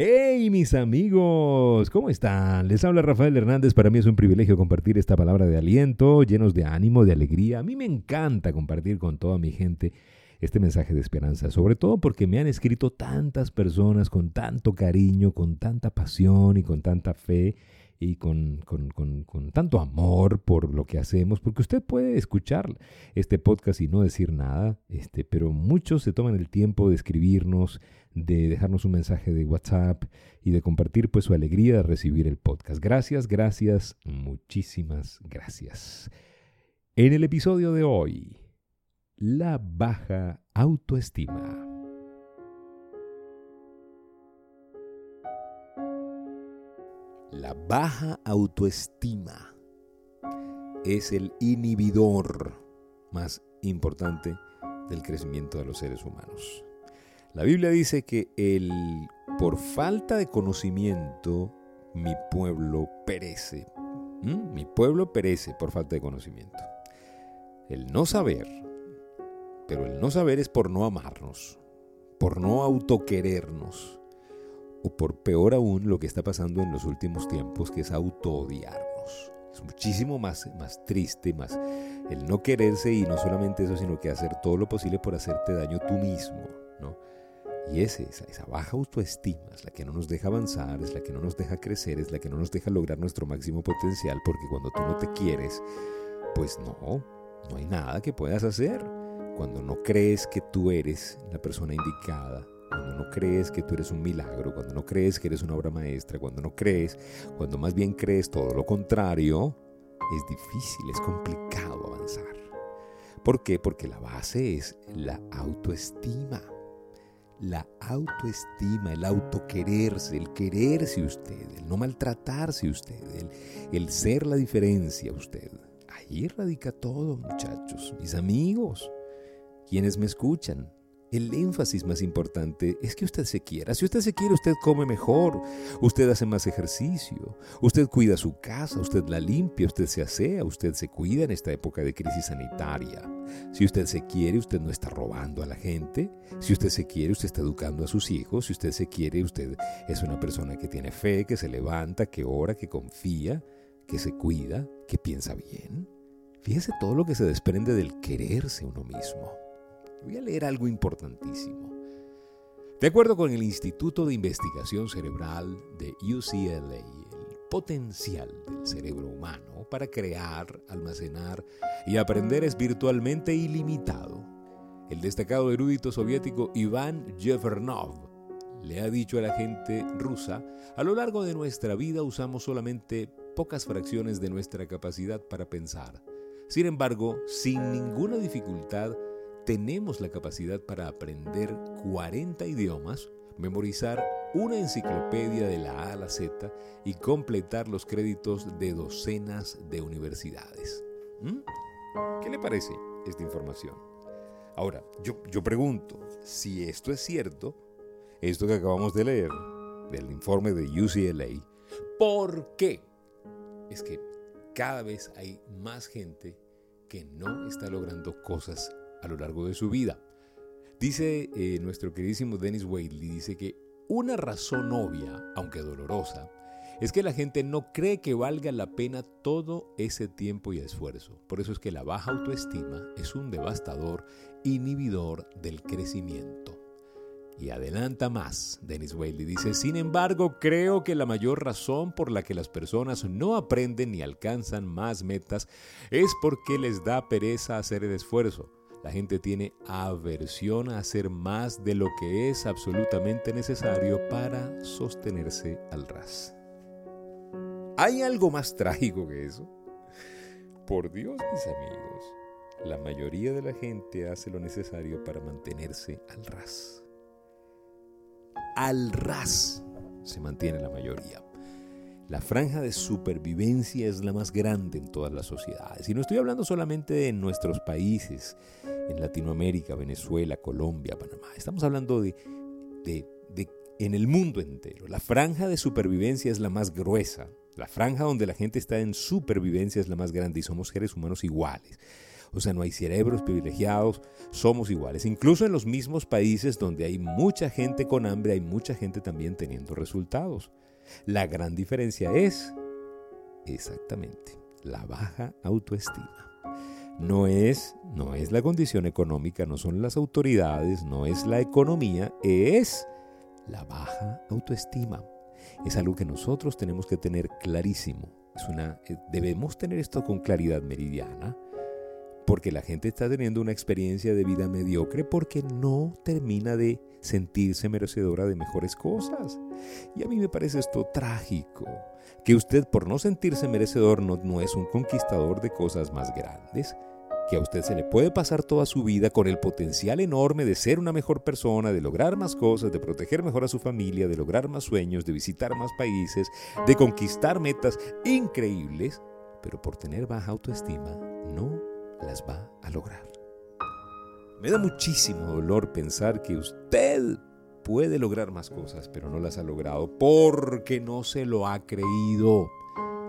Hey mis amigos, ¿cómo están? Les habla Rafael Hernández. Para mí es un privilegio compartir esta palabra de aliento, llenos de ánimo, de alegría. A mí me encanta compartir con toda mi gente este mensaje de esperanza, sobre todo porque me han escrito tantas personas con tanto cariño, con tanta pasión y con tanta fe y con, con, tanto amor por lo que hacemos, porque usted puede escuchar este podcast y no decir nada, este, pero muchos se toman el tiempo de escribirnos, de dejarnos un mensaje de WhatsApp y de compartir pues su alegría de recibir el podcast. Gracias, gracias, muchísimas gracias. En el episodio de hoy, la baja autoestima. Baja autoestima es el inhibidor más importante del crecimiento de los seres humanos. La Biblia dice que el por falta de conocimiento mi pueblo perece. ¿Mm? Mi pueblo perece por falta de conocimiento. El no saber, pero el no saber es por no amarnos, por no autoquerernos, o por peor aún lo que está pasando en los últimos tiempos, que es autoodiarnos. Es muchísimo más, más triste, más el no quererse y no solamente eso, sino que hacer todo lo posible por hacerte daño tú mismo, ¿no? Y esa, esa baja autoestima es la que no nos deja avanzar, es la que no nos deja crecer, es la que no nos deja lograr nuestro máximo potencial, porque cuando tú no te quieres, pues no, no hay nada que puedas hacer. Cuando no crees que tú eres la persona indicada, cuando no crees que tú eres un milagro, cuando no crees que eres una obra maestra, cuando no crees, cuando más bien crees todo lo contrario, es difícil, es complicado avanzar. ¿Por qué? Porque la base es la autoestima. La autoestima, el autoquererse, el quererse usted, el no maltratarse usted, el, el ser la diferencia usted. Ahí radica todo, muchachos, mis amigos, quienes me escuchan. El énfasis más importante es que usted se quiera. Si usted se quiere, usted come mejor, usted hace más ejercicio, usted cuida su casa, usted la limpia, usted se asea, usted se cuida en esta época de crisis sanitaria. Si usted se quiere, usted no está robando a la gente. Si usted se quiere, usted está educando a sus hijos. Si usted se quiere, usted es una persona que tiene fe, que se levanta, que ora, que confía, que se cuida, que piensa bien. Fíjese todo lo que se desprende del quererse uno mismo. Voy a leer algo importantísimo. De acuerdo con el Instituto de Investigación Cerebral de UCLA, el potencial del cerebro humano para crear, almacenar y aprender es virtualmente ilimitado. El destacado erudito soviético Iván Jevernov le ha dicho a la gente rusa, a lo largo de nuestra vida usamos solamente pocas fracciones de nuestra capacidad para pensar. Sin embargo, sin ninguna dificultad, tenemos la capacidad para aprender 40 idiomas, memorizar una enciclopedia de la A a la Z y completar los créditos de docenas de universidades. ¿Mm? ¿Qué le parece esta información? Ahora, yo, yo pregunto, si esto es cierto, esto que acabamos de leer del informe de UCLA, ¿por qué? Es que cada vez hay más gente que no está logrando cosas a lo largo de su vida. Dice eh, nuestro queridísimo Dennis Whaley, dice que una razón obvia, aunque dolorosa, es que la gente no cree que valga la pena todo ese tiempo y esfuerzo. Por eso es que la baja autoestima es un devastador inhibidor del crecimiento. Y adelanta más, Dennis Whaley dice, sin embargo, creo que la mayor razón por la que las personas no aprenden ni alcanzan más metas es porque les da pereza hacer el esfuerzo. La gente tiene aversión a hacer más de lo que es absolutamente necesario para sostenerse al ras. ¿Hay algo más trágico que eso? Por Dios, mis amigos, la mayoría de la gente hace lo necesario para mantenerse al ras. Al ras se mantiene la mayoría. La franja de supervivencia es la más grande en todas las sociedades. Y no estoy hablando solamente de nuestros países, en Latinoamérica, Venezuela, Colombia, Panamá. Estamos hablando de, de, de en el mundo entero. La franja de supervivencia es la más gruesa. La franja donde la gente está en supervivencia es la más grande y somos seres humanos iguales. O sea, no hay cerebros privilegiados, somos iguales. Incluso en los mismos países donde hay mucha gente con hambre, hay mucha gente también teniendo resultados. La gran diferencia es exactamente la baja autoestima. No es, no es la condición económica, no son las autoridades, no es la economía, es la baja autoestima. Es algo que nosotros tenemos que tener clarísimo. Es una, eh, debemos tener esto con claridad meridiana porque la gente está teniendo una experiencia de vida mediocre porque no termina de sentirse merecedora de mejores cosas. Y a mí me parece esto trágico, que usted por no sentirse merecedor no, no es un conquistador de cosas más grandes, que a usted se le puede pasar toda su vida con el potencial enorme de ser una mejor persona, de lograr más cosas, de proteger mejor a su familia, de lograr más sueños, de visitar más países, de conquistar metas increíbles, pero por tener baja autoestima no las va a lograr. Me da muchísimo dolor pensar que usted puede lograr más cosas, pero no las ha logrado porque no se lo ha creído.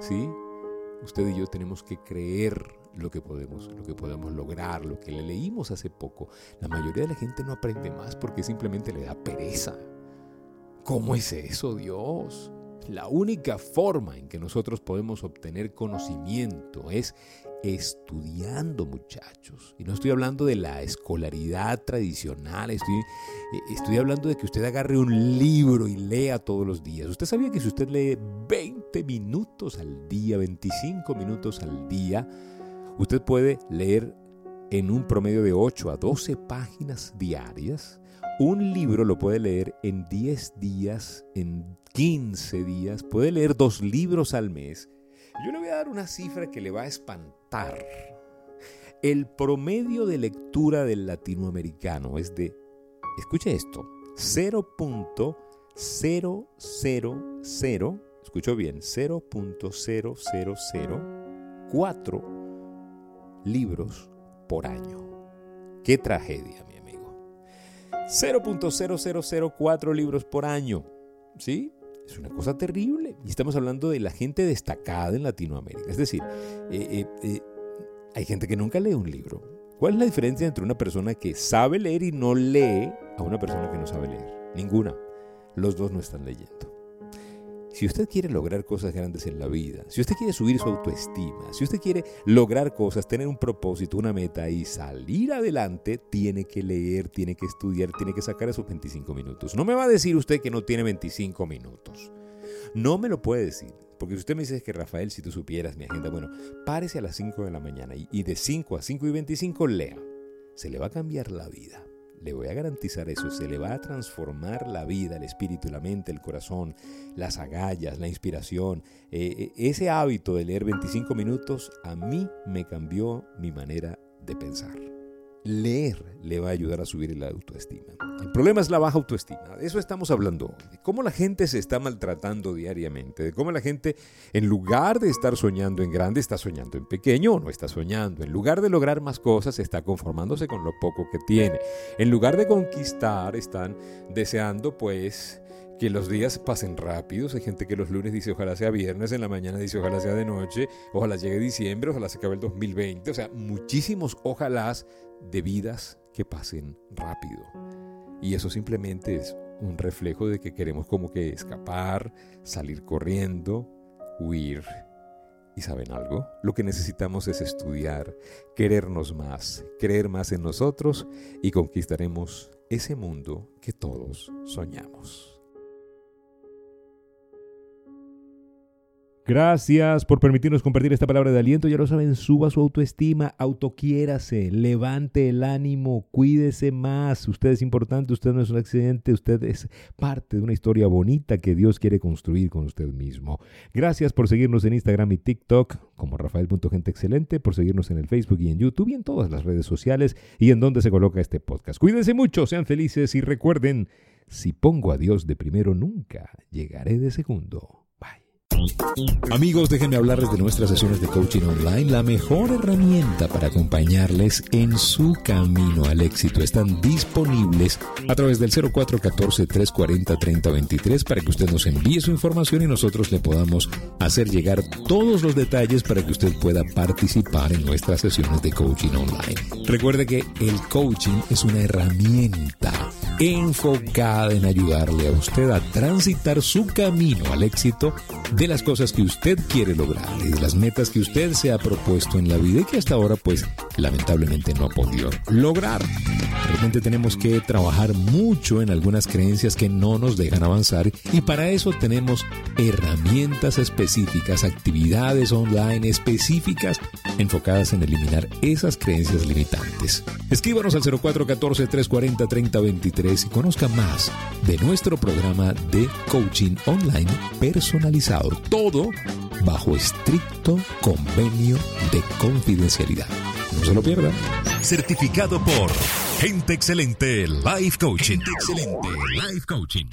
¿Sí? Usted y yo tenemos que creer lo que podemos, lo que podemos lograr, lo que le leímos hace poco. La mayoría de la gente no aprende más porque simplemente le da pereza. ¿Cómo es eso, Dios? La única forma en que nosotros podemos obtener conocimiento es estudiando, muchachos. Y no estoy hablando de la escolaridad tradicional, estoy, eh, hablando de que usted agarre un libro y lea todos los días. ¿Usted sabía que si usted lee 20 minutos al día, 25 minutos al día, usted puede leer en un promedio de 8 a 12 páginas diarias? Un libro lo puede leer en 10 días, en 15 días, puede leer dos libros al mes. Yo le voy a dar una cifra que le va a espantar. El promedio de lectura del latinoamericano es de, escuche esto, 0.000, escucho bien, 0.0004 libros por año. Qué tragedia, mi amigo. 0.0004 libros por año. ¿Sí? Es una cosa terrible. Y estamos hablando de la gente destacada en Latinoamérica. Es decir, eh, eh, eh, hay gente que nunca lee un libro. ¿Cuál es la diferencia entre una persona que sabe leer y no lee a una persona que no sabe leer? Ninguna. Los dos no están leyendo. Si usted quiere lograr cosas grandes en la vida, si usted quiere subir su autoestima, si usted quiere lograr cosas, tener un propósito, una meta y salir adelante, tiene que leer, tiene que estudiar, tiene que sacar esos 25 minutos. No me va a decir usted que no tiene 25 minutos. No me lo puede decir. Porque si usted me dice que Rafael, si tú supieras mi agenda, bueno, párese a las 5 de la mañana y, y de 5 a 5 y 25 lea. Se le va a cambiar la vida. Le voy a garantizar eso, se le va a transformar la vida, el espíritu, la mente, el corazón, las agallas, la inspiración. Eh, eh, ese hábito de leer 25 minutos a mí me cambió mi manera de pensar. Leer le va a ayudar a subir la autoestima. El problema es la baja autoestima. De eso estamos hablando. De cómo la gente se está maltratando diariamente. De cómo la gente, en lugar de estar soñando en grande, está soñando en pequeño o no está soñando. En lugar de lograr más cosas, está conformándose con lo poco que tiene. En lugar de conquistar, están deseando, pues, que los días pasen rápidos. Hay gente que los lunes dice ojalá sea viernes, en la mañana dice ojalá sea de noche, ojalá llegue diciembre, ojalá se acabe el 2020. O sea, muchísimos ojalás de vidas que pasen rápido. Y eso simplemente es un reflejo de que queremos como que escapar, salir corriendo, huir. ¿Y saben algo? Lo que necesitamos es estudiar, querernos más, creer más en nosotros y conquistaremos ese mundo que todos soñamos. Gracias por permitirnos compartir esta palabra de aliento. Ya lo saben, suba su autoestima, autoquiérase, levante el ánimo, cuídese más. Usted es importante, usted no es un accidente, usted es parte de una historia bonita que Dios quiere construir con usted mismo. Gracias por seguirnos en Instagram y TikTok como Rafael.genteexcelente, por seguirnos en el Facebook y en YouTube y en todas las redes sociales y en donde se coloca este podcast. Cuídense mucho, sean felices y recuerden, si pongo a Dios de primero, nunca llegaré de segundo. Amigos, déjenme hablarles de nuestras sesiones de coaching online, la mejor herramienta para acompañarles en su camino al éxito. Están disponibles a través del 0414-340-3023 para que usted nos envíe su información y nosotros le podamos hacer llegar todos los detalles para que usted pueda participar en nuestras sesiones de coaching online. Recuerde que el coaching es una herramienta enfocada en ayudarle a usted a transitar su camino al éxito de las cosas que usted quiere lograr y de las metas que usted se ha propuesto en la vida y que hasta ahora pues lamentablemente no ha podido lograr. Realmente tenemos que trabajar mucho en algunas creencias que no nos dejan avanzar y para eso tenemos herramientas específicas, actividades online específicas enfocadas en eliminar esas creencias limitantes. Escríbanos al 0414 340 3023 y conozca más de nuestro programa de coaching online personalizado. Todo bajo estricto convenio de confidencialidad. No se lo pierda. Certificado por Gente Excelente Life Coaching. Gente Excelente Life Coaching.